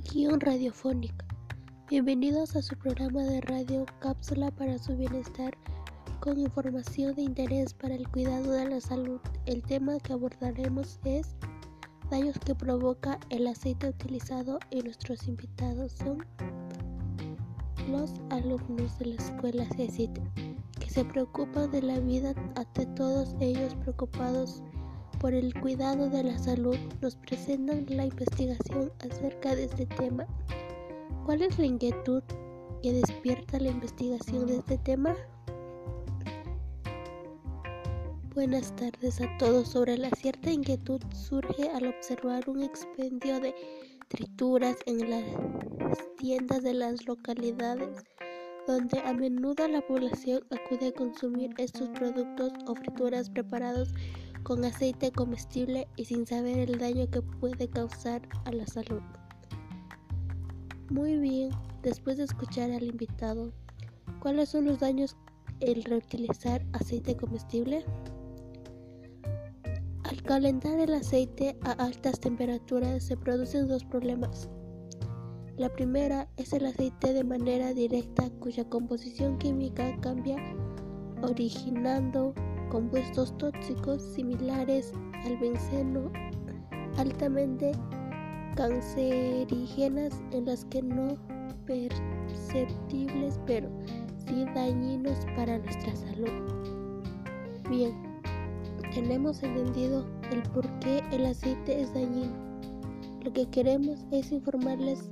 Guión radiofónica. Bienvenidos a su programa de radio Cápsula para su bienestar con información de interés para el cuidado de la salud. El tema que abordaremos es daños que provoca el aceite utilizado y nuestros invitados son los alumnos de la escuela CECIT que se preocupan de la vida ante todos ellos preocupados por el cuidado de la salud nos presentan la investigación acerca de este tema. ¿Cuál es la inquietud que despierta la investigación de este tema? Buenas tardes a todos. Sobre la cierta inquietud surge al observar un expendio de trituras en las tiendas de las localidades donde a menudo la población acude a consumir estos productos o frituras preparados con aceite comestible y sin saber el daño que puede causar a la salud. Muy bien, después de escuchar al invitado, ¿cuáles son los daños el reutilizar aceite comestible? Al calentar el aceite a altas temperaturas se producen dos problemas. La primera es el aceite de manera directa cuya composición química cambia originando compuestos tóxicos similares al benceno altamente cancerígenas en las que no perceptibles pero sí dañinos para nuestra salud. Bien, tenemos entendido el por qué el aceite es dañino. Lo que queremos es informarles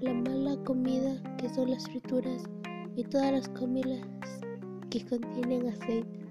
la mala comida que son las frituras y todas las comidas que contienen aceite.